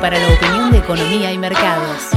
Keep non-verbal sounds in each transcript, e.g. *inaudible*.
para la opinión de economía y mercados.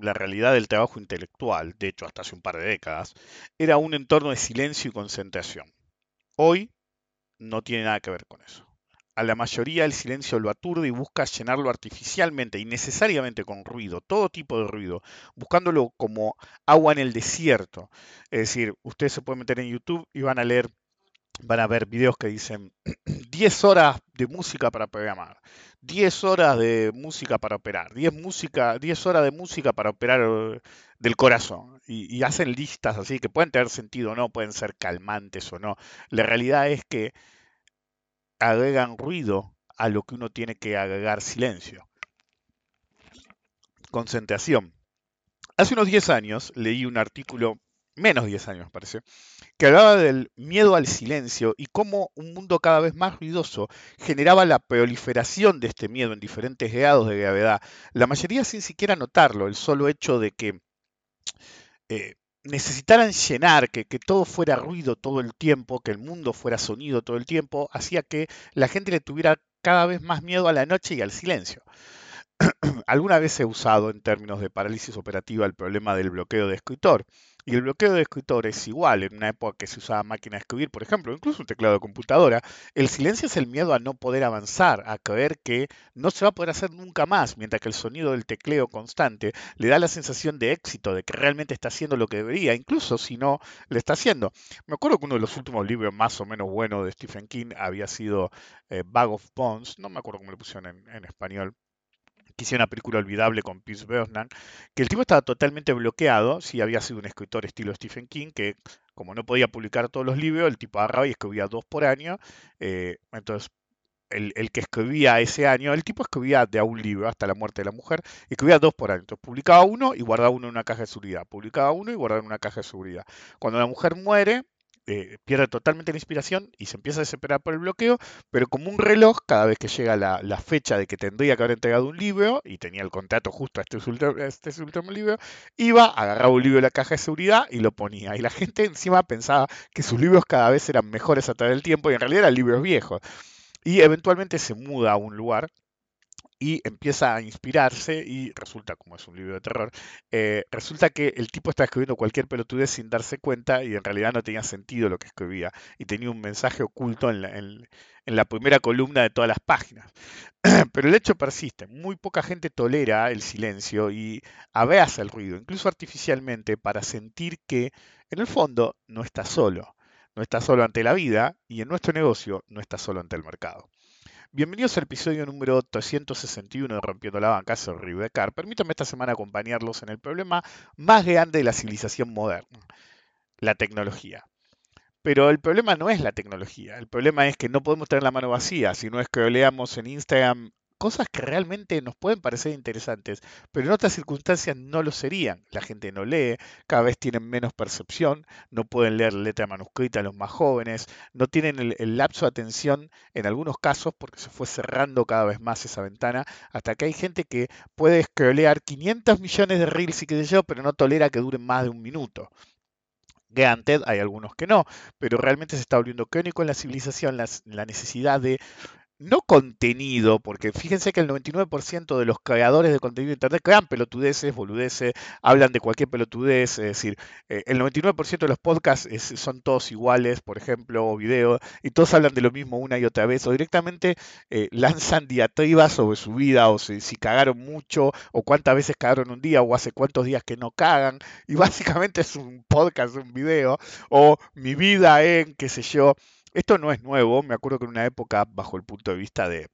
La realidad del trabajo intelectual, de hecho hasta hace un par de décadas, era un entorno de silencio y concentración. Hoy no tiene nada que ver con eso. A la mayoría el silencio lo aturde y busca llenarlo artificialmente y necesariamente con ruido, todo tipo de ruido, buscándolo como agua en el desierto. Es decir, ustedes se pueden meter en YouTube y van a leer van a ver videos que dicen *clears throat* 10 horas de música para programar, 10 horas de música para operar, 10, música, 10 horas de música para operar eh, del corazón. Y, y, hacen listas así que pueden tener sentido o no, pueden ser calmantes o no. La realidad es que agregan ruido a lo que uno tiene que agregar silencio. Concentración. Hace unos 10 años leí un artículo menos 10 años parece, que hablaba del miedo al silencio y cómo un mundo cada vez más ruidoso generaba la proliferación de este miedo en diferentes grados de gravedad, la mayoría sin siquiera notarlo, el solo hecho de que eh, necesitaran llenar, que, que, todo fuera ruido todo el tiempo, que el mundo fuera sonido todo el tiempo, hacía que la gente le tuviera cada vez más miedo a la noche y al silencio. *clears throat* Alguna vez he usado en términos de parálisis operativa el problema del bloqueo de escritor. Y el bloqueo de escritor es igual en una época que se usaba máquina de escribir, por ejemplo, incluso un teclado de computadora. El silencio es el miedo a no poder avanzar, a creer que no se va a poder hacer nunca más, mientras que el sonido del tecleo constante le da la sensación de éxito, de que realmente está haciendo lo que debería, incluso si no lo está haciendo. Me acuerdo que uno de los últimos libros más o menos buenos de Stephen King había sido eh, Bag of Bones, no me acuerdo cómo le pusieron en español, hicieron una película olvidable con Pierce Brosnan, que el tipo estaba totalmente bloqueado, si había sido un escritor estilo Stephen King, que como no podía publicar todos los libros, el tipo agarraba y escribía dos por año, eh, entonces el, el, que escribía ese año, el tipo escribía de a un libro hasta la muerte de la mujer, escribía dos por año. Entonces publicaba uno y guardaba uno en una caja de seguridad, publicaba uno y guardaba en una caja de seguridad. Cuando la mujer muere, eh, pierde totalmente la inspiración y se empieza a desesperar por el bloqueo, pero como un reloj, cada vez que llega la, fecha de que tendría que haber entregado un libro, y tenía el contrato justo a este, último, este último libro, iba, agarraba un libro de la caja de seguridad y lo ponía. Y la gente encima pensaba que sus libros cada vez eran mejores a través del tiempo y en realidad eran libros viejos. Y eventualmente se muda a un lugar y empieza a inspirarse y resulta, como es un libro de terror, eh, resulta que el tipo está escribiendo cualquier pelotudez sin darse cuenta y en realidad no tenía sentido lo que escribía y tenía un mensaje oculto en la, en, la primera columna de todas las páginas. *clears throat* Pero el hecho persiste, muy poca gente tolera el silencio y abraza el ruido, incluso artificialmente, para sentir que en el fondo no está solo, no está solo ante la vida y en nuestro negocio no está solo ante el mercado. Bienvenidos al episodio número 361 de Rompiendo la Banca, soy Ribecar. Permítanme esta semana acompañarlos en el problema más grande de la civilización moderna, la tecnología. Pero el problema no es la tecnología, el problema es que no podemos tener la mano vacía, si no es que leamos en Instagram cosas que realmente nos pueden parecer interesantes, pero en otras circunstancias no lo serían. La gente no lee, cada vez tienen menos percepción, no pueden leer letra manuscrita los más jóvenes, no tienen el, lapso de atención en algunos casos porque se fue cerrando cada vez más esa ventana, hasta que hay gente que puede scrollear 500 millones de reels y qué yo, pero no tolera que duren más de un minuto. Granted, hay algunos que no, pero realmente se está volviendo crónico en la civilización la necesidad de no contenido, porque fíjense que el 99% de los creadores de contenido de Internet crean pelotudeces, boludeces, hablan de cualquier pelotudez, es decir, eh, el 99% de los podcasts son todos iguales, por ejemplo, o videos, y todos hablan de lo mismo una y otra vez, o directamente eh, lanzan diatribas sobre su vida, o si, si, cagaron mucho, o cuántas veces cagaron un día, o hace cuántos días que no cagan, y *laughs* básicamente es un podcast, un video, o mi vida en, qué sé yo, esto no es nuevo, me acuerdo que en una época, bajo el punto de vista de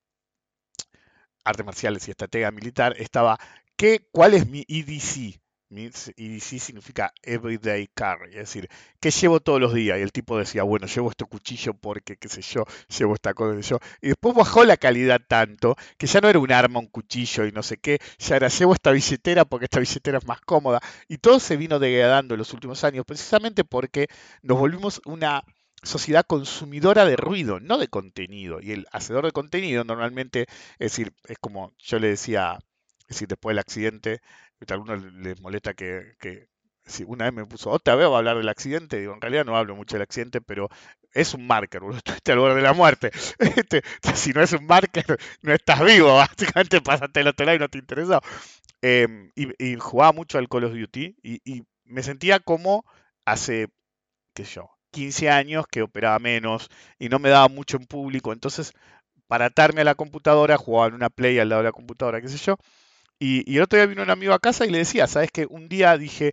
artes marciales y estrategia militar, estaba, ¿qué, ¿cuál es mi EDC? Mi EDC significa Everyday Carry, es decir, ¿qué llevo todos los días? Y el tipo decía, bueno, llevo este cuchillo porque, qué sé yo, llevo esta cosa, yo. Y después bajó la calidad tanto que ya no era un arma, un cuchillo y no sé qué, ya era, llevo esta billetera porque esta billetera es más cómoda. Y todo se vino degradando en los últimos años, precisamente porque nos volvimos una sociedad consumidora de ruido, no de contenido. Y el hacedor de contenido normalmente, es decir, es como yo le decía, es decir, después del accidente, a algunos les molesta que, si una vez me puso, otra vez a hablar del accidente, digo, en realidad no hablo mucho del accidente, pero es un marker, boludo, *laughs* estuviste al borde de la muerte. *laughs* Este, si no es un marker, no estás vivo, *laughs* básicamente pasaste el otro lado y no te interesó. Em, y, jugaba mucho al Call of Duty y, y me sentía como hace, qué sé yo, 15 años que operaba menos y no me daba mucho en público. Entonces, para atarme a la computadora, jugaba en una play al lado de la computadora, qué sé yo. Y, el otro día vino un amigo a casa y le decía, ¿sabes qué? Un día dije,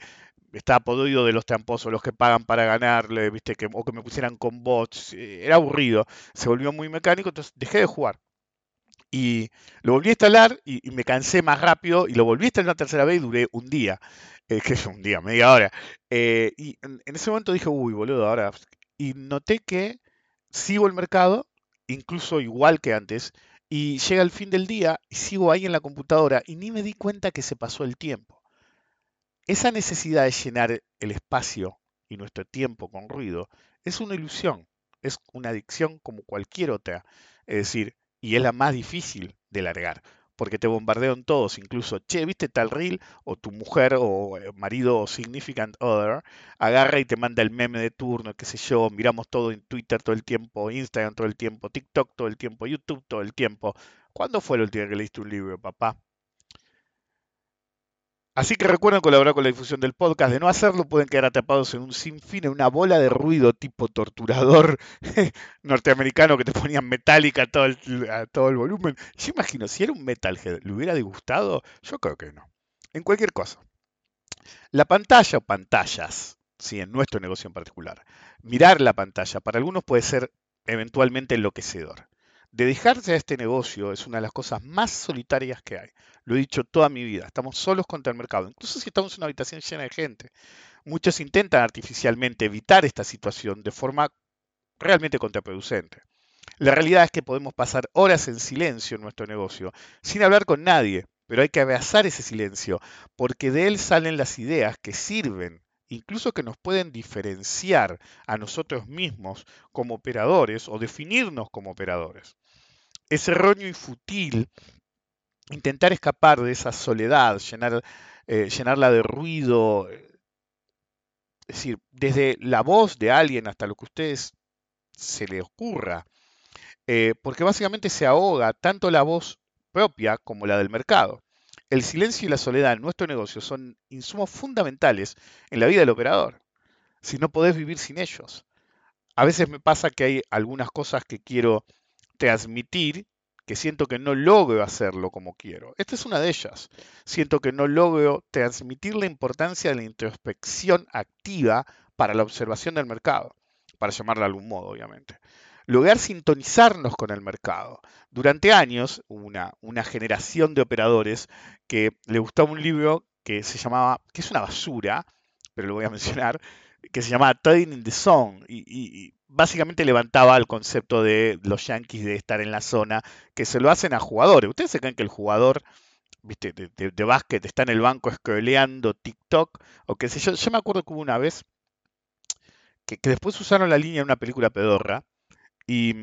estaba podrido de los tramposos, los que pagan para ganarle, viste, que, o que me pusieran con bots. Eh, era aburrido, se volvió muy mecánico, entonces dejé de jugar. Y lo volví a instalar y, me cansé más rápido y lo volví a instalar una tercera vez y duré un día. Eh, que es un día, media hora. Eh, y en, ese momento dije, uy, boludo, ahora. Y noté que sigo el mercado, incluso igual que antes, y llega el fin del día y sigo ahí en la computadora y ni me di cuenta que se pasó el tiempo. Esa necesidad de llenar el espacio y nuestro tiempo con ruido es una ilusión, es una adicción como cualquier otra. Es decir, y es la más difícil de largar, porque te bombardean todos, incluso, che, ¿viste tal reel? O tu mujer o eh, marido o significant other agarra y te manda el meme de turno, qué sé yo, miramos todo en Twitter todo el tiempo, Instagram todo el tiempo, TikTok todo el tiempo, YouTube todo el tiempo. ¿Cuándo fue el último que leíste un libro, papá? Así que recuerden colaborar con la difusión del podcast. De no hacerlo, pueden quedar atrapados en un sinfín, en una bola de ruido tipo torturador *laughs* norteamericano que te ponían metálica todo el, a todo el volumen. Yo imagino, si era un metalhead, ¿le hubiera disgustado? Yo creo que no. En cualquier cosa. La pantalla o pantallas, sí, en nuestro negocio en particular. Mirar la pantalla para algunos puede ser eventualmente enloquecedor. Dedicarse a este negocio es una de las cosas más solitarias que hay. Lo he dicho toda mi vida. Estamos solos contra el mercado. Incluso si estamos en una habitación llena de gente. Muchos intentan artificialmente evitar esta situación de forma realmente contraproducente. La realidad es que podemos pasar horas en silencio en nuestro negocio, sin hablar con nadie, pero hay que abrazar ese silencio, porque de él salen las ideas que sirven incluso que nos pueden diferenciar a nosotros mismos como operadores o definirnos como operadores. Es erróneo y fútil intentar escapar de esa soledad, llenar, eh, llenarla de ruido, es decir, desde la voz de alguien hasta lo que a ustedes se les ocurra, eh, porque básicamente se ahoga tanto la voz propia como la del mercado. El silencio y la soledad en nuestro negocio son insumos fundamentales en la vida del operador. Si no podés vivir sin ellos. A veces me pasa que hay algunas cosas que quiero transmitir que siento que no logro hacerlo como quiero. Esta es una de ellas. Siento que no logro transmitir la importancia de la introspección activa para la observación del mercado, para llamarla de algún modo, obviamente lograr sintonizarnos con el mercado. Durante años, una, una generación de operadores que le gustaba un libro que se llamaba, que es una basura, pero lo voy a mencionar, que se llamaba Trading in the Zone, y, básicamente levantaba el concepto de los yankees de estar en la zona, que se lo hacen a jugadores. ¿Ustedes se creen que el jugador viste, de, básquet está en el banco scrolleando TikTok o qué sé yo? Yo me acuerdo que hubo una vez que, después usaron la línea en una película pedorra, y,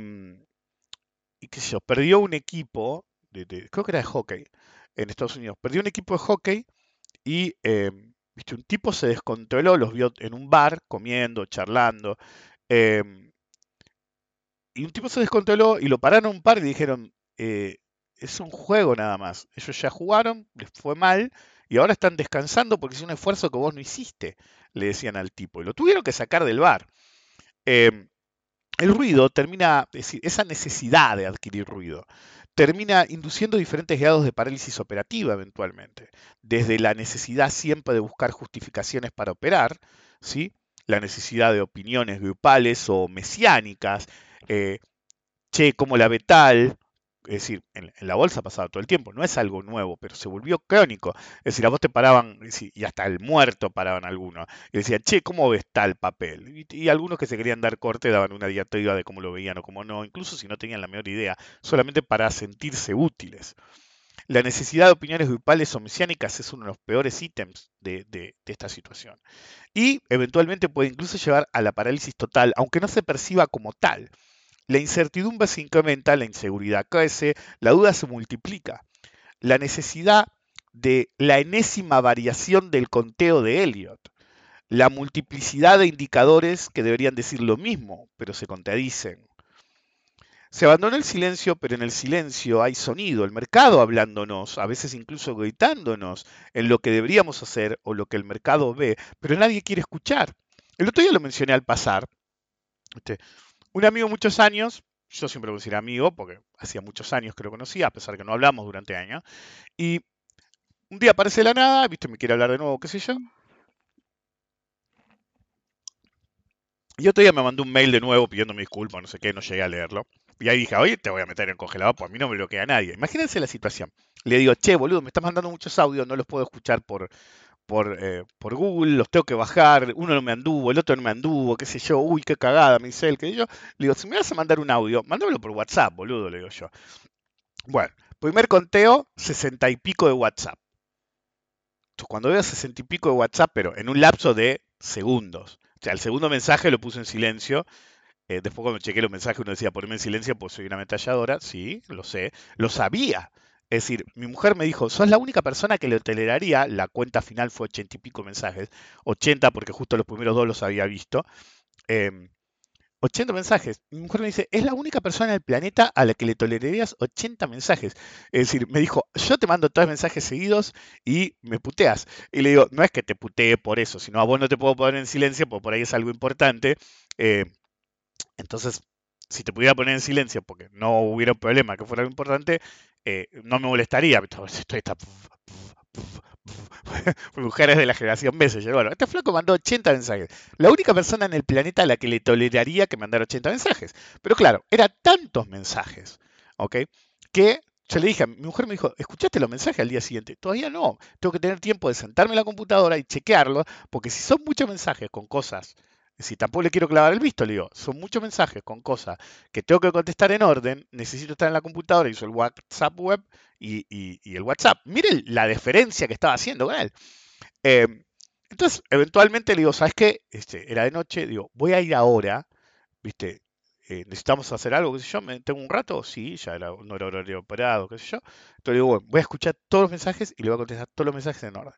qué sé yo, perdió un equipo, de, creo que era de hockey, en Estados Unidos, perdió un equipo de hockey y em, ¿viste? un tipo se descontroló, los vio en un bar comiendo, charlando, em, y un tipo se descontroló y lo pararon un par y dijeron, eh, es un juego nada más. Ellos ya jugaron, les fue mal y ahora están descansando porque es un esfuerzo que vos no hiciste, le decían al tipo. Y lo tuvieron que sacar del bar. Em, el ruido termina, decir, esa necesidad de adquirir ruido, termina induciendo diferentes grados de parálisis operativa eventualmente. Desde la necesidad siempre de buscar justificaciones para operar, ¿sí? La necesidad de opiniones grupales o mesiánicas, eh, che, como la ve tal, es decir, en, la bolsa pasaba todo el tiempo, no es algo nuevo, pero se volvió crónico. Es decir, a vos te paraban, y hasta el muerto paraban algunos, y decían, che, ¿cómo ves tal papel? Y, algunos que se querían dar corte daban una diatriba de cómo lo veían o cómo no, incluso si no tenían la menor idea, solamente para sentirse útiles. La necesidad de opiniones grupales o mesiánicas es uno de los peores ítems de, de, esta situación. Y eventualmente puede incluso llevar a la parálisis total, aunque no se perciba como tal. La incertidumbre se incrementa, la inseguridad crece, la duda se multiplica. La necesidad de la enésima variación del conteo de Elliot. La multiplicidad de indicadores que deberían decir lo mismo, pero se contradicen. Se abandona el silencio, pero en el silencio hay sonido, el mercado hablándonos, a veces incluso gritándonos en lo que deberíamos hacer o lo que el mercado ve, pero nadie quiere escuchar. El otro día lo mencioné al pasar. Este, un amigo muchos años, yo siempre voy a decir amigo, porque hacía muchos años que lo conocía, a pesar que no hablamos durante años, y un día aparece de la nada, viste, me quiere hablar de nuevo, qué sé yo. Y otro día me mandó un mail de nuevo pidiéndome disculpas, no sé qué, no llegué a leerlo. Y ahí dije, oye, te voy a meter en congelador, pues a mí no me lo queda nadie. Imagínense la situación. Le digo, che, boludo, me estás mandando muchos audios, no los puedo escuchar por, por, eh, por Google, los tengo que bajar, uno no me anduvo, el otro no me anduvo, qué sé yo, uy, qué cagada, me dice él, que yo. Le digo, si me vas a mandar un audio, mándamelo por WhatsApp, boludo, le digo yo. Bueno, primer conteo, sesenta y pico de WhatsApp. Entonces, cuando veo sesenta y pico de WhatsApp, pero en un lapso de segundos. O sea, el segundo mensaje lo puse en silencio. Eh, después cuando chequé los mensajes uno decía, poneme en silencio, pues soy una ametralladora. Sí, lo sé. Lo sabía. Es decir, mi mujer me dijo, sos la única persona que le toleraría, la cuenta final fue ochenta y pico mensajes, 80 porque justo los primeros dos los había visto, 80 em, mensajes. Mi mujer me dice, es la única persona en el planeta a la que le tolerarías 80 mensajes. Es decir, me dijo, yo te mando tres mensajes seguidos y me puteas. Y le digo, no es que te putee por eso, sino a vos no te puedo poner en silencio, porque por ahí es algo importante. Eh, entonces, si te pudiera poner en silencio porque no hubiera un problema que fuera algo importante, eh, no me molestaría. Estoy *laughs* mujeres de la generación Messenger. Bueno, este flaco mandó 80 mensajes. La única persona en el planeta a la que le toleraría que mandara 80 mensajes. Pero claro, eran tantos mensajes, ¿ok? Que yo le dije, mi mujer me dijo, ¿escuchaste los mensajes al día siguiente? Todavía no. Tengo que tener tiempo de sentarme en la computadora y chequearlo, porque si son muchos mensajes con cosas si tampoco le quiero clavar el visto, le digo, son muchos mensajes con cosas que tengo que contestar en orden, necesito estar en la computadora, hizo el WhatsApp web y, el WhatsApp. Miren la deferencia que estaba haciendo con él. Em, entonces, eventualmente le digo, ¿sabes qué? Este, era de noche, digo, voy a ir ahora, ¿viste? Eh, necesitamos hacer algo, qué sé yo, tengo un rato, sí, ya era, no era horario operado, qué sé yo. Entonces le digo, bueno, voy a escuchar todos los mensajes y le voy a contestar todos los mensajes en orden.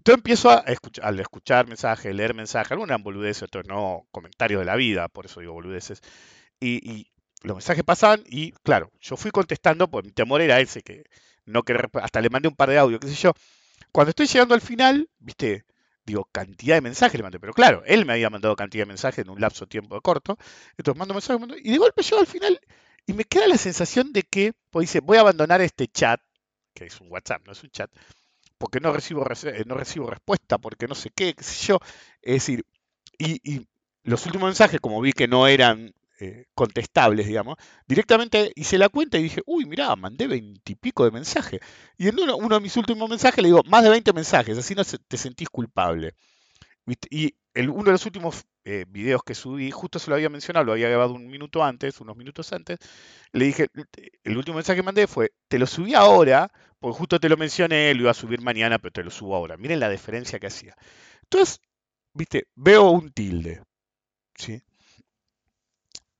Entonces empiezo a escuchar, al escuchar mensajes, leer mensajes, algunas boludeces, otros no, comentarios de la vida, por eso digo boludeces. Y, los mensajes pasaban y, claro, yo fui contestando, pues mi temor era ese, que no querer, hasta le mandé un par de audios, qué sé yo. Cuando estoy llegando al final, viste, digo, cantidad de mensajes le mandé, pero claro, él me había mandado cantidad de mensajes en un lapso de tiempo corto, entonces mando mensajes, y de golpe llego al final y me queda la sensación de que, pues dice, voy a abandonar este chat, que es un WhatsApp, no es un chat, porque no recibo, eh, no recibo respuesta, porque no sé qué, qué sé yo. Es decir, y, los últimos mensajes, como vi que no eran eh, contestables, digamos, directamente hice la cuenta y dije, uy, mirá, mandé veintipico de mensajes. Y en uno, uno, de mis últimos mensajes le digo, más de 20 mensajes, así no te sentís culpable. Y uno de los últimos eh, videos que subí, justo se lo había mencionado, lo había grabado un minuto antes, unos minutos antes, le dije, el último mensaje que mandé fue, te lo subí ahora, porque justo te lo mencioné, lo iba a subir mañana, pero te lo subo ahora. Miren la diferencia que hacía. Entonces, viste, veo un tilde. ¿Sí?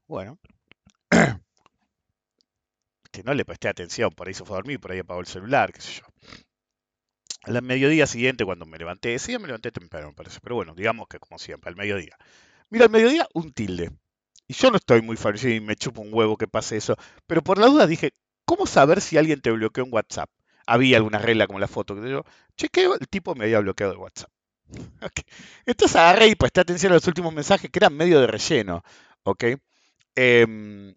Bueno. *clears throat* que no le presté atención, por ahí se fue a dormir, por ahí apagó el celular, qué sé yo. Al mediodía siguiente, cuando me levanté, sí, me levanté temprano, me parece, pero bueno, digamos que como siempre, al mediodía. Mira, al mediodía, un tilde. y yo no estoy muy favorecido y me chupo un huevo que pase eso, pero por la duda dije, ¿cómo saber si alguien te bloqueó en WhatsApp? Había alguna regla como la foto que yo chequeo, el tipo me había bloqueado de WhatsApp. *laughs* Entonces agarré y presté atención a los últimos mensajes que eran medio de relleno. ¿Ok? Em,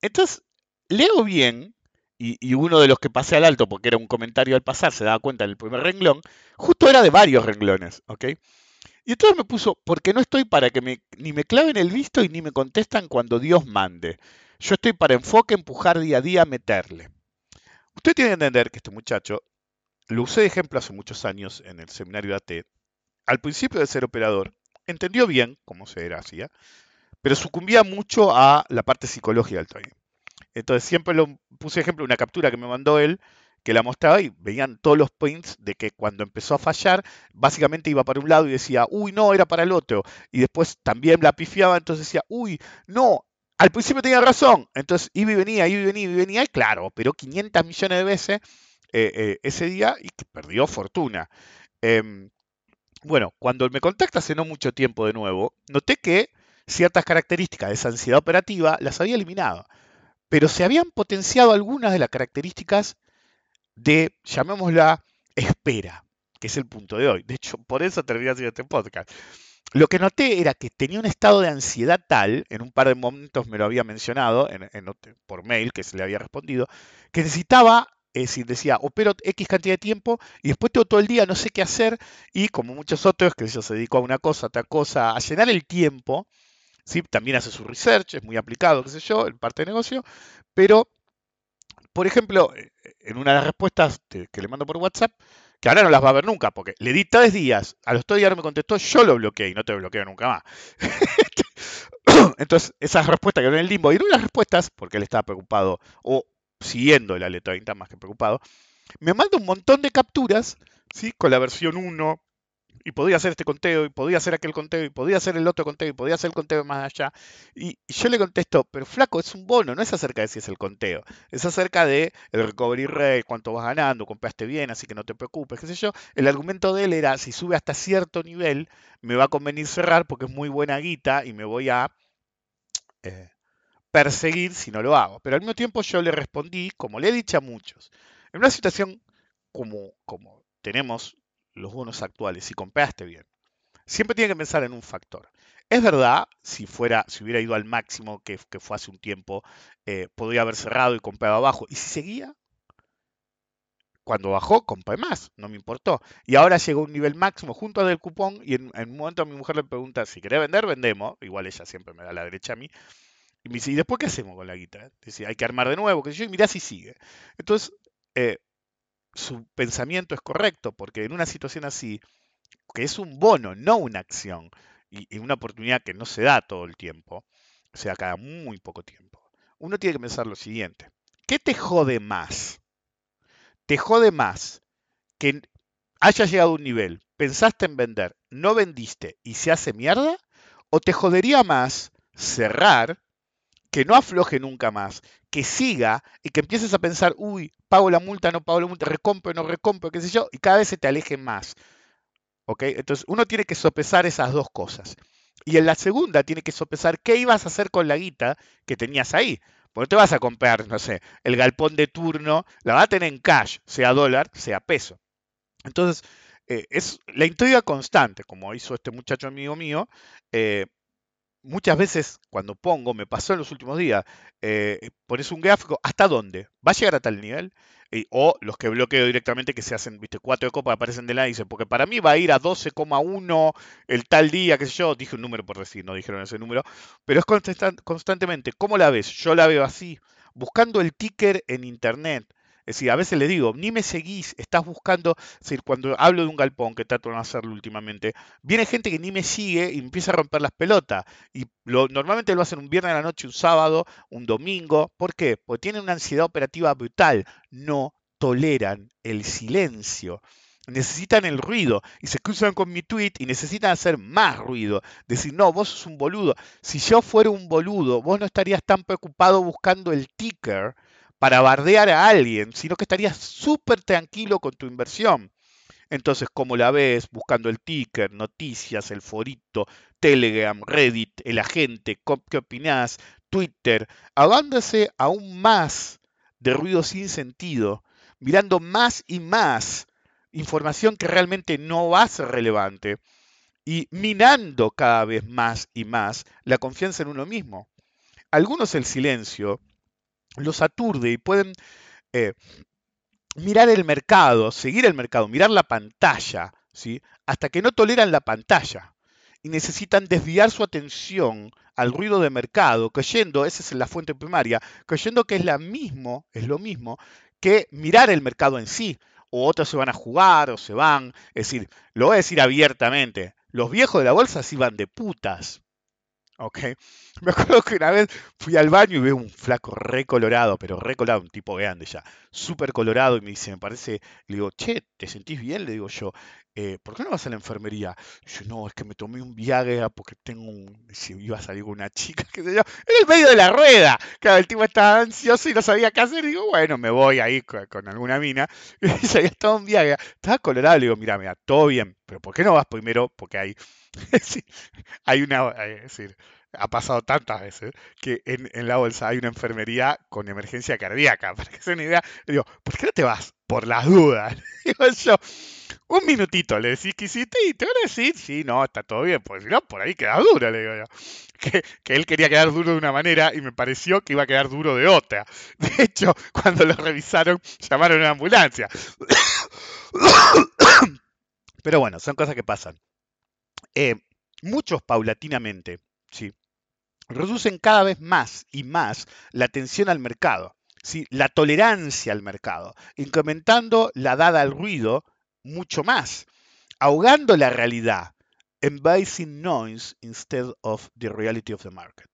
entonces, leo bien, y, uno de los que pasé al alto, porque era un comentario al pasar, se daba cuenta en el primer renglón, justo era de varios renglones. ¿Ok? Y entonces me puso, porque no estoy para que me, ni me claven el visto y ni me contestan cuando Dios mande. Yo estoy para enfoque, empujar día a día, meterle. Usted tiene que entender que este muchacho lo usé de ejemplo hace muchos años en el seminario de AT. Al principio de ser operador, entendió bien cómo se era hacía, pero sucumbía mucho a la parte psicológica del trading. Entonces siempre lo puse ejemplo una captura que me mandó él, que la mostraba y veían todos los points de que cuando empezó a fallar, básicamente iba para un lado y decía, uy, no, era para el otro. Y después también la pifiaba, entonces decía, uy, no, al principio tenía razón. Entonces iba y venía, iba y venía, iba y venía, y claro, pero 500 millones de veces eh, eh, ese día y que perdió fortuna. Em, bueno, cuando me contacta hace no mucho tiempo de nuevo, noté que ciertas características de esa ansiedad operativa las había eliminado, pero se habían potenciado algunas de las características de, llamémosla, espera, que es el punto de hoy. De hecho, por eso terminé haciendo este podcast. Lo que noté era que tenía un estado de ansiedad tal, en un par de momentos me lo había mencionado por mail que se le había respondido, que necesitaba es decir, decía, opero X cantidad de tiempo y después tengo todo el día, no sé qué hacer, y como muchos otros, que ellos se dedicó a una cosa, a otra cosa, a llenar el tiempo, ¿sí? también hace su research, es muy aplicado, qué sé yo, en parte de negocio, pero, por ejemplo, eh, en una de las respuestas que le mando por WhatsApp, que ahora no las va a ver nunca, porque le di tres días, a los tres días no me contestó, yo lo bloqueé y no te bloqueo nunca más. *coughs* Entonces, esas respuestas que en el limbo, y en unas respuestas, porque él estaba preocupado, o siguiendo la letra 30 más que preocupado, me manda un montón de capturas, ¿sí? Con la versión 1, y podía hacer este conteo, y podía hacer aquel conteo, y podía hacer el otro conteo, y podía hacer el conteo más allá. Y, yo le contesto, pero flaco, es un bono, no es acerca de si es el conteo, es acerca de el recovery rate, cuánto vas ganando, compraste bien, así que no te preocupes, qué sé yo. El argumento de él era, si sube hasta cierto nivel, me va a convenir cerrar porque es muy buena guita y me voy a... Eh, perseguir si no lo hago. Pero al mismo tiempo yo le respondí, como le he dicho a muchos, en una situación como, como tenemos los bonos actuales, si compraste bien, siempre tiene que pensar en un factor. Es verdad, si fuera, si hubiera ido al máximo que, fue hace un tiempo, eh, podría haber cerrado y comprado abajo. Y si seguía, cuando bajó, compré más, no me importó. Y ahora llegó a un nivel máximo junto al del cupón y en, un momento a mi mujer le pregunta, si querés vender, vendemos. Igual ella siempre me da la derecha a mí. Y me dice, ¿y después qué hacemos con la guita? Dice, hay que armar de nuevo, que yo, y mirá si sigue. Entonces, eh, su pensamiento es correcto, porque en una situación así, que es un bono, no una acción, y, una oportunidad que no se da todo el tiempo, o sea, cada muy poco tiempo, uno tiene que pensar lo siguiente. ¿Qué te jode más? ¿Te jode más que hayas llegado a un nivel, pensaste en vender, no vendiste y se hace mierda? ¿O te jodería más cerrar que no afloje nunca más, que siga y que empieces a pensar, uy, pago la multa, no pago la multa, recompro, no recompro, qué sé yo, y cada vez se te aleje más. ¿Ok? Entonces uno tiene que sopesar esas dos cosas. Y en la segunda tiene que sopesar qué ibas a hacer con la guita que tenías ahí. Porque te vas a comprar, no sé, el galpón de turno, la vas a tener en cash, sea dólar, sea peso. Entonces, eh, es la intriga constante, como hizo este muchacho amigo mío, eh, muchas veces cuando pongo, me pasó en los últimos días, eh, pones un gráfico, ¿hasta dónde? ¿Va a llegar a tal nivel? o los que bloqueo directamente que se hacen, viste, cuatro de copa aparecen de la dicen, porque para mí va a ir a 12,1 el tal día, qué sé yo, dije un número por decir, no dijeron ese número, pero es constantemente, ¿cómo la ves? Yo la veo así, buscando el ticker en internet, es decir, a veces le digo, ni me seguís, estás buscando, es decir, cuando hablo de un galpón, que trato de hacerlo últimamente, viene gente que ni me sigue y empieza a romper las pelotas. Y lo, normalmente lo hacen un viernes a la noche, un sábado, un domingo. ¿Por qué? Porque tienen una ansiedad operativa brutal. No toleran el silencio necesitan el ruido y se cruzan con mi tweet y necesitan hacer más ruido. Decir, no, vos sos un boludo. Si yo fuera un boludo, vos no estarías tan preocupado buscando el ticker para bardear a alguien, sino que estarías súper tranquilo con tu inversión. Entonces, como la ves, buscando el ticker, noticias, el forito, Telegram, Reddit, el agente, ¿qué opinás? Twitter, avándase aún más de ruido sin sentido, mirando más y más información que realmente no va a ser relevante y minando cada vez más y más la confianza en uno mismo. Algunos el silencio los aturde y pueden eh, mirar el mercado, seguir el mercado, mirar la pantalla, ¿sí? hasta que no toleran la pantalla y necesitan desviar su atención al ruido de mercado, creyendo, esa es la fuente primaria, creyendo que es, la mismo, es lo mismo que mirar el mercado en sí, o otros se van a jugar o se van, es decir, lo voy a decir abiertamente, los viejos de la bolsa se van de putas, ¿ok? *laughs* Me acuerdo que una vez fui al baño y veo un flaco recolorado, pero recolorado, un tipo grande ya, súper colorado, y me dice, me parece, le digo, che, ¿te sentís bien? Le digo yo, eh, ¿por qué no vas a la enfermería? Yo, no, es que me tomé un Viagra porque tengo un, si iba a salir con una chica, *laughs* que se yo, en el medio de la rueda. Claro, el tipo estaba ansioso y no sabía qué hacer, digo, bueno, me voy ahí con, alguna mina, *laughs* y se había tomado un Viagra, estaba colorado, le digo, mira, mira, todo bien, pero ¿por qué no vas primero? Porque hay *laughs* hay una, es decir, ha pasado tantas veces que en, la bolsa hay una enfermería con emergencia cardíaca. Para que se una idea, le digo, ¿por qué no te vas? Por las dudas. *laughs* Yo, un minutito, le decís que hiciste y te van a decir, sí, no, está todo bien, porque si no, por ahí queda duro, le digo yo. *laughs* Que, que, él quería quedar duro de una manera y me pareció que iba a quedar duro de otra. *laughs* De hecho, cuando lo revisaron, llamaron a una ambulancia. *coughs* Pero bueno, son cosas que pasan. Eh, muchos paulatinamente, ¿sí? reducen cada vez más y más la atención al mercado, la tolerancia al mercado, incrementando la dada al ruido mucho más, ahogando la realidad, embracing noise instead of the reality of the market.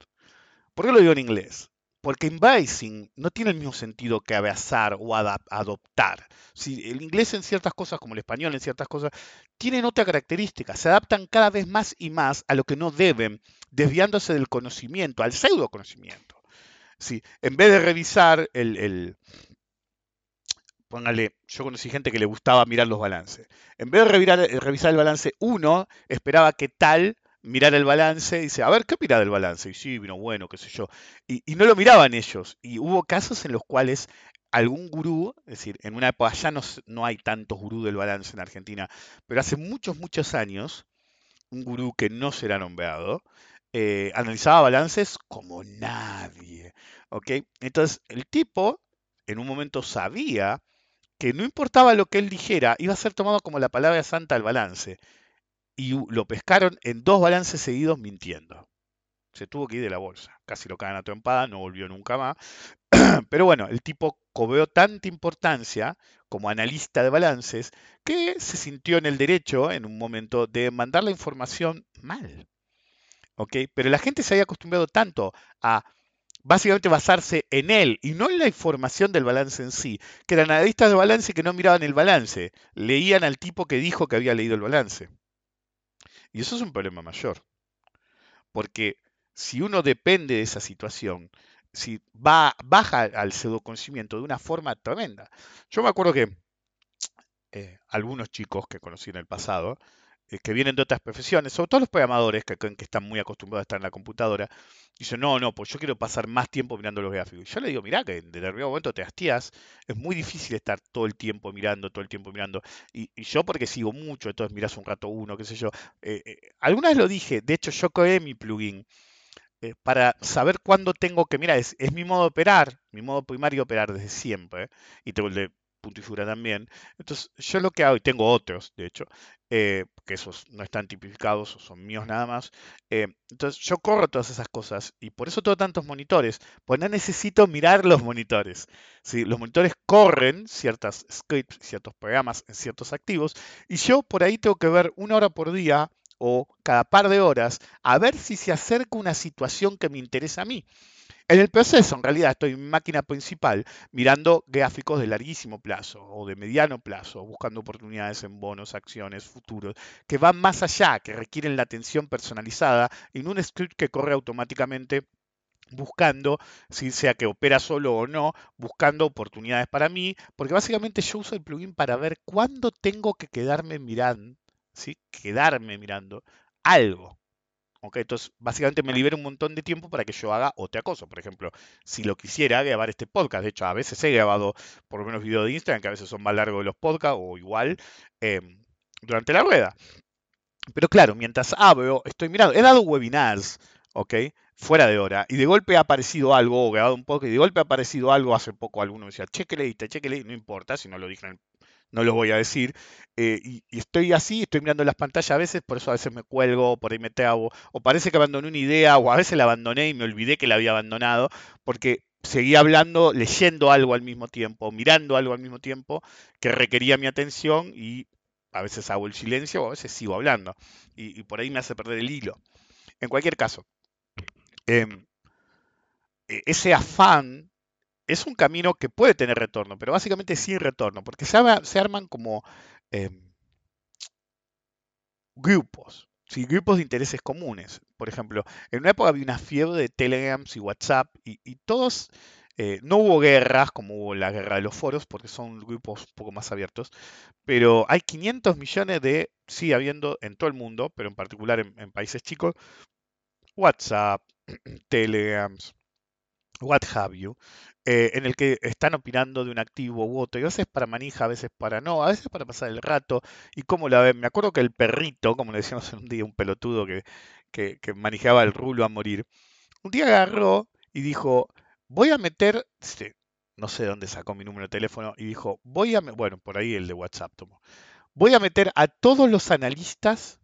¿Por qué lo digo en inglés? Porque embracing no tiene el mismo sentido que abrazar o adoptar. Si el inglés en ciertas cosas, como el español en ciertas cosas, tienen otra característica. Se adaptan cada vez más y más a lo que no deben, desviándose del conocimiento, al pseudo conocimiento. Si, en vez de revisar el, póngale, yo conocí gente que le gustaba mirar los balances. En vez de revisar el balance uno, esperaba que tal mirar el balance y dice, a ver, ¿qué opina del balance? Y sí, vino bueno, qué sé yo. Y, no lo miraban ellos. Y hubo casos en los cuales algún gurú, es decir, en una época ya no, no hay tantos gurú del balance en Argentina, pero hace muchos, muchos años, un gurú que no será nombrado, eh, analizaba balances como nadie. ¿ok? Entonces, el tipo en un momento sabía que no importaba lo que él dijera, iba a ser tomado como la palabra santa al balance y lo pescaron en dos balances seguidos mintiendo. Se tuvo que ir de la bolsa. Casi lo cagan a trompada, no volvió nunca más. *clears throat* Pero bueno, el tipo cobró tanta importancia como analista de balances que se sintió en el derecho en un momento de mandar la información mal. Pero la gente se había acostumbrado tanto a básicamente basarse en él y no en la información del balance en sí, que eran analistas de balance que no miraban el balance, leían al tipo que dijo que había leído el balance. Y eso es un problema mayor. Porque si uno depende de esa situación, si va, baja al pseudoconocimiento de una forma tremenda. Yo me acuerdo que eh, algunos chicos que conocí en el pasado, que vienen de otras profesiones, sobre todo los programadores que que están muy acostumbrados a estar en la computadora, dicen, no, no, pues yo quiero pasar más tiempo mirando los gráficos. Y yo le digo, mira, que en determinado momento te hastías, es muy difícil estar todo el tiempo mirando, todo el tiempo mirando. Y, yo porque sigo mucho, entonces miras un rato uno, qué sé yo. Eh, eh, alguna vez lo dije, de hecho yo creé mi plugin para saber cuándo tengo que, mira, es, es, mi modo de operar, mi modo primario de operar desde siempre, y tengo el de punto y figura también. Entonces, yo lo que hago, y tengo otros, de hecho, eh, que esos no están tipificados, son míos nada más. Eh, entonces, yo corro todas esas cosas y por eso tengo tantos monitores, pues no necesito mirar los monitores. ¿sí? Los monitores corren ciertas scripts, ciertos programas en ciertos activos, y yo por ahí tengo que ver una hora por día o cada par de horas a ver si se acerca una situación que me interesa a mí. En el proceso, en realidad, estoy en máquina principal mirando gráficos de larguísimo plazo o de mediano plazo, buscando oportunidades en bonos, acciones, futuros, que van más allá, que requieren la atención personalizada en un script que corre automáticamente buscando, si sea que opera solo o no, buscando oportunidades para mí, porque básicamente yo uso el plugin para ver cuándo tengo que quedarme mirando, ¿sí? quedarme mirando algo. Entonces, básicamente me libera un montón de tiempo para que yo haga otra cosa. Por ejemplo, si lo quisiera grabar este podcast, de hecho, a veces he grabado por lo menos videos de Instagram, que a veces son más largos de los podcasts, o igual, em, durante la rueda. Pero claro, mientras hablo, estoy mirando. He dado webinars, ¿ok? Fuera de hora. Y de golpe ha aparecido algo, o grabado un poco, y de golpe ha aparecido algo hace poco. Alguno me decía, cheque leíste, cheque no importa, si no lo dije no lo voy a decir. Eh, y, estoy así, estoy mirando las pantallas a veces, por eso a veces me cuelgo, por ahí me trago, o parece que abandoné una idea, o a veces la abandoné y me olvidé que la había abandonado, porque seguía hablando, leyendo algo al mismo tiempo, mirando algo al mismo tiempo, que requería mi atención y a veces hago el silencio o a veces sigo hablando. Y, por ahí me hace perder el hilo. En cualquier caso, em, e, ese afán es un camino que puede tener retorno, pero básicamente sin retorno, porque se, arman como em, grupos, grupos de intereses comunes. Por ejemplo, en una época había una fiebre de Telegrams y WhatsApp y, todos, eh, no hubo guerras como hubo la guerra de los foros, porque son grupos un poco más abiertos, pero hay 500 millones de, sí, habiendo en todo el mundo, pero en particular en países chicos, WhatsApp, *clears throat* Telegrams, what have you, eh, en el que están opinando de un activo u otro, y a veces para manija, a veces para no, a veces para pasar el rato, y cómo la ven. Me acuerdo que el perrito, como le decíamos un día, un pelotudo que, que, manejaba el rulo a morir, un día agarró y dijo, voy a meter, este, no sé dónde sacó mi número de teléfono, y dijo, voy a, bueno, por ahí el de WhatsApp tomó, voy a meter a todos los analistas,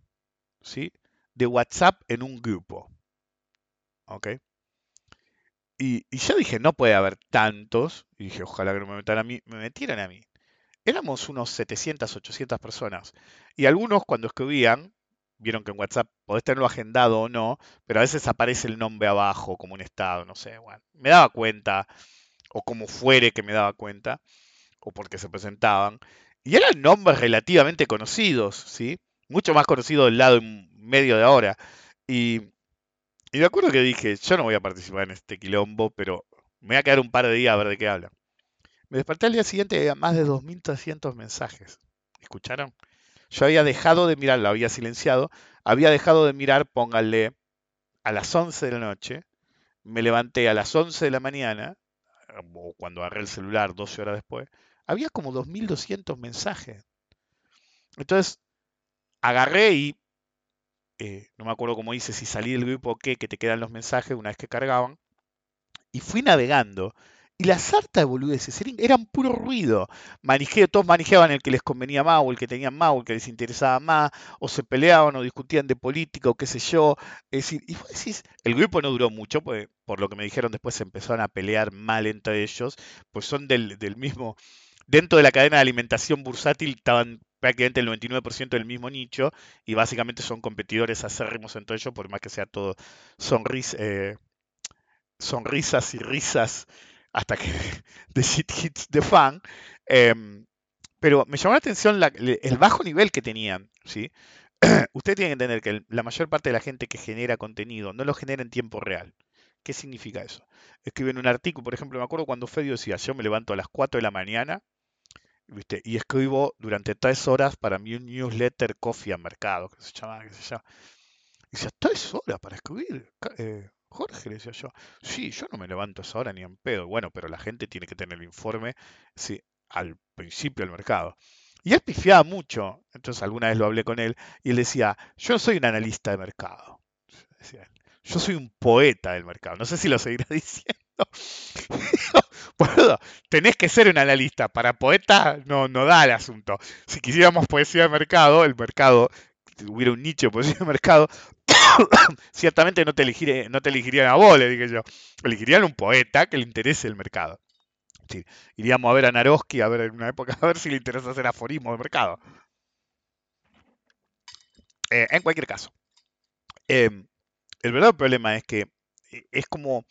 ¿sí? De WhatsApp en un grupo. ¿Ok? Y, yo dije, no puede haber tantos. Y dije, ojalá que no me metan a mí. Me metieran a mí. Éramos unos 700, 800 personas. Y algunos cuando escribían, vieron que en WhatsApp podés tenerlo agendado o no, pero a veces aparece el nombre abajo como un estado, no sé. Bueno, me daba cuenta, o como fuere que me daba cuenta, o porque se presentaban. Y eran nombres relativamente conocidos, ¿sí? Mucho más conocidos del lado medio de ahora. Y y me acuerdo que dije, yo no voy a participar en este quilombo, pero me voy a quedar un par de días a ver de qué hablan. Me desperté al día siguiente y había más de 2.300 mensajes. ¿Escucharon? Yo había dejado de mirar, lo había silenciado, había dejado de mirar, pónganle, a las 11 de la noche, me levanté a las 11 de la mañana, o cuando agarré el celular 12 horas después, había como 2.200 mensajes. Entonces, agarré y eh, no me acuerdo cómo hice, si salí del grupo o qué, que te quedan los mensajes una vez que cargaban, y fui navegando. Y la sarta de boludeces eran puro ruido. Manijeo, todos manejaban el que les convenía más, o el que tenían más, o el que les interesaba más, o se peleaban o discutían de política, o qué sé yo. Decir, y vos decís, el grupo no duró mucho, pues, por lo que me dijeron después se empezaron a pelear mal entre ellos, pues son del, del mismo, dentro de la cadena de alimentación bursátil estaban prácticamente el 99% del mismo nicho y básicamente son competidores acérrimos entre ellos, por más que sea todo eh, sonrisas y risas hasta que *laughs* The Shit Hits the Fan. Em, pero me llamó la atención el bajo nivel que tenían. ¿sí? *clears throat* Usted tiene que entender que la mayor parte de la gente que genera contenido no lo genera en tiempo real. ¿Qué significa eso? Escriben un artículo, por ejemplo, me acuerdo cuando Fedio decía, yo me levanto a las 4 de la mañana y escribo durante tres horas para mí un newsletter Coffee a Mercado, que se llama, que se llama. Y decía, tres horas para escribir. Eh, Jorge, decía yo, sí, yo no me levanto esa hora ni en pedo. Bueno, pero la gente tiene que tener el informe sí, al principio del mercado. Y él pifiaba mucho. Entonces alguna vez lo hablé con él y él decía, yo soy un analista de mercado. Yo soy un poeta del mercado. No sé si lo seguirá *laughs* diciendo. Tenés que ser un analista. Para poeta no, no da el asunto. Si quisiéramos poesía de mercado, el mercado, si hubiera un nicho de poesía de mercado, *coughs* ciertamente no te, elegiría, no te elegirían a vos, le dije yo. Elegirían un poeta que le interese el mercado. iríamos a ver a Naroski, a ver en una época, *laughs* a ver si le interesa hacer aforismo de mercado. Eh, en cualquier caso, em, el verdadero problema es que eh, es como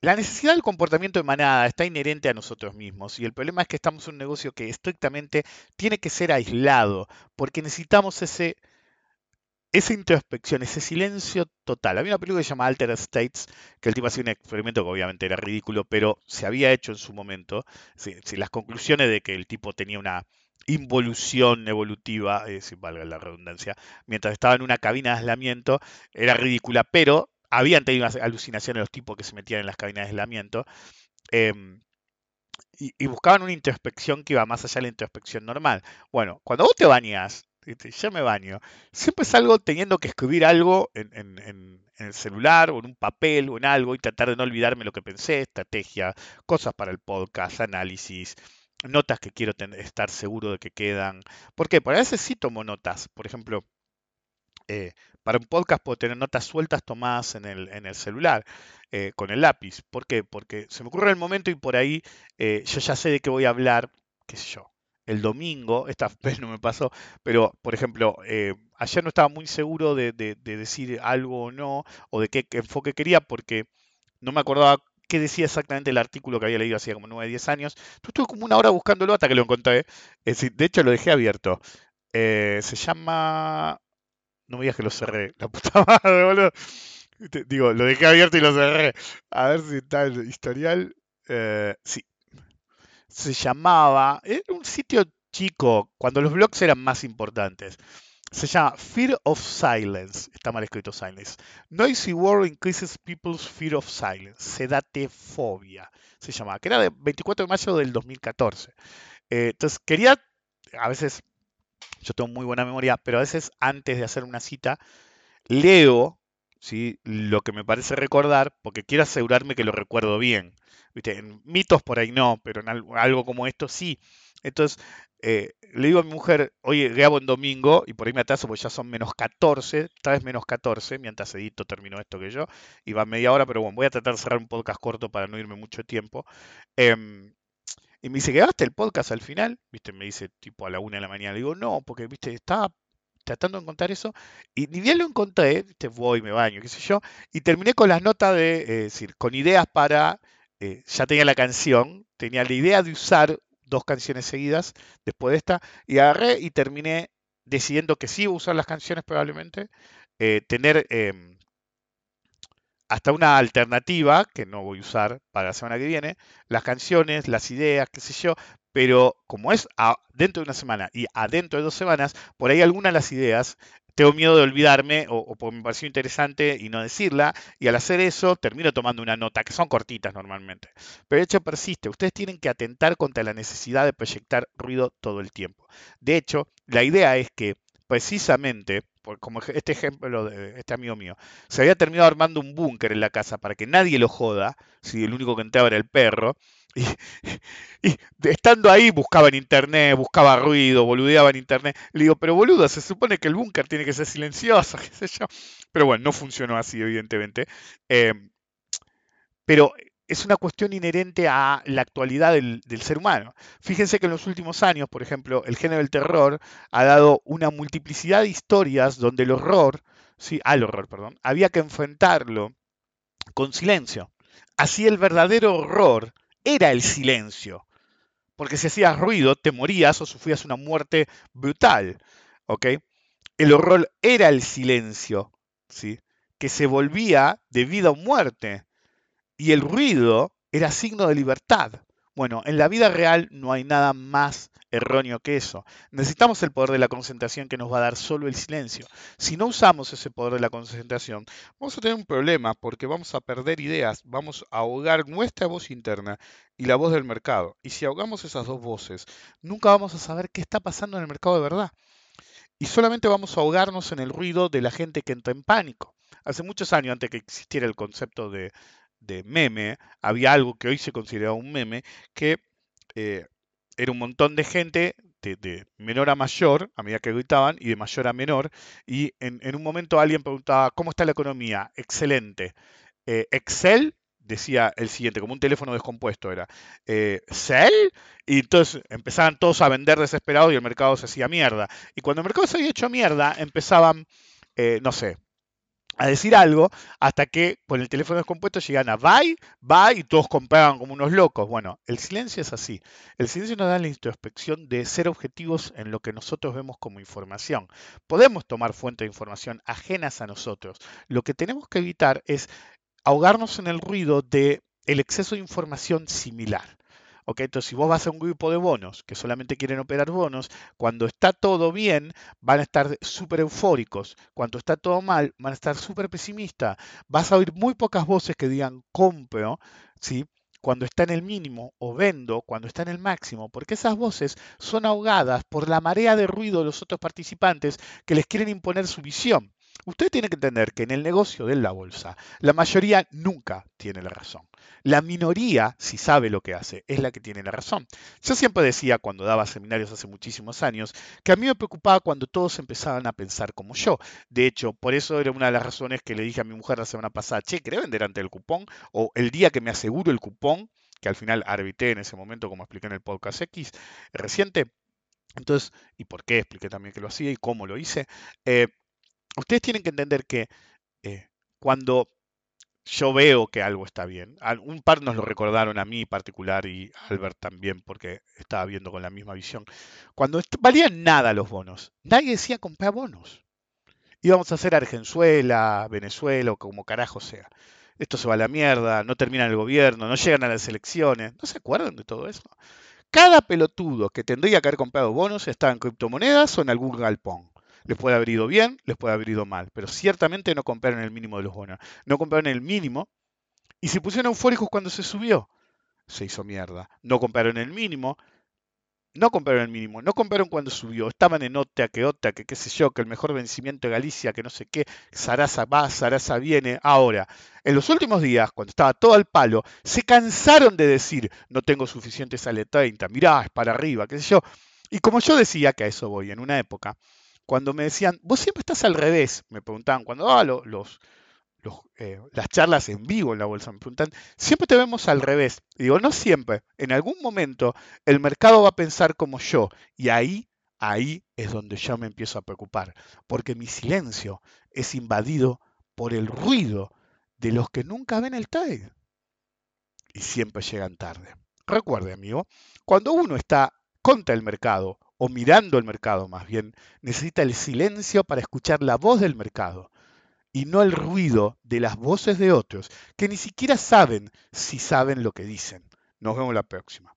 la necesidad del comportamiento de manada está inherente a nosotros mismos y el problema es que estamos en un negocio que estrictamente tiene que ser aislado porque necesitamos ese esa introspección, ese silencio total. Había una película que se llama Alter States, que el tipo hacía un experimento que obviamente era ridículo, pero se había hecho en su momento. Si, las conclusiones de que el tipo tenía una involución evolutiva, eh, si valga la redundancia, mientras estaba en una cabina de aislamiento, era ridícula, pero habían tenido alucinaciones los tipos que se metían en las cabinas de aislamiento. Em, y, buscaban una introspección que iba más allá de la introspección normal. Bueno, cuando vos te bañas, ya me baño, siempre salgo teniendo que escribir algo en, el celular o en un papel o en algo y tratar de no olvidarme lo que pensé, estrategia, cosas para el podcast, análisis, notas que quiero estar seguro de que quedan. ¿Por qué? Porque a veces sí tomo notas. Por ejemplo, eh, para un podcast puedo tener notas sueltas tomadas en el, en el celular eh, con el lápiz. ¿Por qué? Porque se me ocurre el momento y por ahí eh, yo ya sé de qué voy a hablar, qué sé yo. El domingo, esta *laughs* vez no me pasó, pero por ejemplo, ayer no estaba muy seguro de, decir algo o no, o de qué, enfoque quería, porque no me acordaba qué decía exactamente el artículo que había leído hacía como 9, 10 años. estuve como una hora buscándolo hasta que lo encontré. de hecho, lo dejé abierto. se llama no me digas que lo cerré. La puta *laughs* madre, boludo. Digo, lo dejé abierto y lo cerré. A ver si está el historial. Eh, sí. Se llamaba. Era un sitio chico, cuando los blogs eran más importantes. Se llama Fear of Silence. Está mal escrito silence. Noisy World increases people's fear of silence. Sedatefobia. Se llamaba. Que era de 24 de mayo del 2014. Eh, entonces quería. A veces yo tengo muy buena memoria, pero a veces antes de hacer una cita, leo ¿sí? lo que me parece recordar, porque quiero asegurarme que lo recuerdo bien. ¿Viste? En mitos por ahí no, pero en algo, como esto sí. Entonces, eh, le digo a mi mujer, oye, grabo en domingo, y por ahí me atraso porque ya son menos 14, tal vez menos 14, mientras edito termino esto que yo, y va media hora, pero bueno, voy a tratar de cerrar un podcast corto para no irme mucho tiempo. Em, y me dice, ¿grabaste el podcast al final? ¿Viste? Me dice tipo a la una de la mañana. Le digo, no, porque, ¿viste? Estaba tratando de encontrar eso. Y ni bien lo encontré, ¿viste? voy, me baño, qué sé yo. Y terminé con las notas de, eh, decir, con ideas para, eh, ya tenía la canción, tenía la idea de usar dos canciones seguidas después de esta. Y agarré y terminé decidiendo que sí iba a usar las canciones probablemente. Eh, tener em, hasta una alternativa que no voy a usar para la semana que viene, las canciones, las ideas, qué sé yo, pero como es dentro de una semana y adentro de dos semanas, por ahí algunas de las ideas tengo miedo de olvidarme o, o porque me pareció interesante y no decirla, y al hacer eso termino tomando una nota, que son cortitas normalmente. Pero el hecho persiste, ustedes tienen que atentar contra la necesidad de proyectar ruido todo el tiempo. De hecho, la idea es que precisamente como este ejemplo de este amigo mío, se había terminado armando un búnker en la casa para que nadie lo joda, si el único que entraba era el perro, y, estando ahí buscaba en internet, buscaba ruido, boludeaba en internet. Le digo, pero boludo, se supone que el búnker tiene que ser silencioso, *laughs* qué sé yo. Pero bueno, no funcionó así, evidentemente. Em, pero es una cuestión inherente a la actualidad del, ser humano. Fíjense que en los últimos años, por ejemplo, el género del terror ha dado una multiplicidad de historias donde el horror, sí, al horror, perdón, había que enfrentarlo con silencio. Así el verdadero horror era el silencio. Porque si hacías ruido, te morías o sufrías una muerte brutal. ¿Ok? El horror era el silencio, ¿sí? Que se volvía de vida o muerte y el ruido era signo de libertad. Bueno, en la vida real no hay nada más erróneo que eso. Necesitamos el poder de la concentración que nos va a dar solo el silencio. Si no usamos ese poder de la concentración, vamos a tener un problema porque vamos a perder ideas, vamos a ahogar nuestra voz interna y la voz del mercado. Y si ahogamos esas dos voces, nunca vamos a saber qué está pasando en el mercado de verdad. Y solamente vamos a ahogarnos en el ruido de la gente que entra en pánico. Hace muchos años, antes que existiera el concepto de, de meme, había algo que hoy se consideraba un meme, que eh, era un montón de gente de, menor a mayor, a medida que gritaban, y de mayor a menor, y en, un momento alguien preguntaba, ¿cómo está la economía? Excelente. Eh, Excel decía el siguiente, como un teléfono descompuesto era, eh, ¿Cell? Y entonces empezaban todos a vender desesperados y el mercado se hacía mierda. Y cuando el mercado se había hecho mierda, empezaban, no sé, a decir algo hasta que con el teléfono descompuesto llegan a bye, bye y todos compraban como unos locos. Bueno, el silencio es así. El silencio nos da la introspección de ser objetivos en lo que nosotros vemos como información. Podemos tomar fuentes de información ajenas a nosotros. Lo que tenemos que evitar es ahogarnos en el ruido de el exceso de información similar. Entonces, si vos vas a un grupo de bonos que solamente quieren operar bonos, cuando está todo bien, van a estar súper eufóricos. Cuando está todo mal, van a estar súper pesimistas. Vas a oír muy pocas voces que digan compro, ¿sí? cuando está en el mínimo o vendo cuando está en el máximo, porque esas voces son ahogadas por la marea de ruido de los otros participantes que les quieren imponer su visión. Usted tiene que entender que en el negocio de la bolsa, la mayoría nunca tiene la razón. La minoría, si sabe lo que hace, es la que tiene la razón. Yo siempre decía, cuando daba seminarios hace muchísimos años, que a mí me preocupaba cuando todos empezaban a pensar como yo. De hecho, por eso era una de las razones que le dije a mi mujer la semana pasada, che, ¿querés vender ante el cupón? O el día que me aseguro el cupón, que al final arbitré en ese momento, como expliqué en el podcast X reciente. Entonces, ¿y por qué? Expliqué también que lo hacía y cómo lo hice. Eh, ustedes tienen que entender que eh, cuando yo veo que algo está bien, un par nos lo recordaron a mí particular y Albert también, porque estaba viendo con la misma visión, cuando valían nada los bonos, nadie decía comprar bonos. Íbamos a hacer Argenzuela, Venezuela o como carajo sea. Esto se va a la mierda, no termina el gobierno, no llegan a las elecciones. ¿No se acuerdan de todo eso? Cada pelotudo que tendría que haber comprado bonos estaba en criptomonedas o en algún galpón. Les puede haber ido bien, les puede haber ido mal, pero ciertamente no compraron el mínimo de los bonos. No compraron el mínimo y se pusieron eufóricos cuando se subió. Se hizo mierda. No compraron el mínimo. No compraron el mínimo, no compraron cuando subió, estaban en OTA, que OTA, que qué sé yo, que el mejor vencimiento de Galicia, que no sé qué, Sarasa va, Sarasa viene. Ahora, en los últimos días, cuando estaba todo al palo, se cansaron de decir, no tengo suficiente sale 30, mirá, es para arriba, qué sé yo. Y como yo decía que a eso voy, en una época, cuando me decían, vos siempre estás al revés, me preguntaban, cuando daba los, eh, las charlas en vivo en la bolsa, me preguntan, siempre te vemos al revés. Y digo, no siempre, en algún momento el mercado va a pensar como yo, y ahí, ahí es donde yo me empiezo a preocupar, porque mi silencio es invadido por el ruido de los que nunca ven el trade. Y siempre llegan tarde. Recuerde, amigo, cuando uno está contra el mercado o mirando el mercado más bien, necesita el silencio para escuchar la voz del mercado y no el ruido de las voces de otros que ni siquiera saben si saben lo que dicen. Nos vemos la próxima.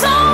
song.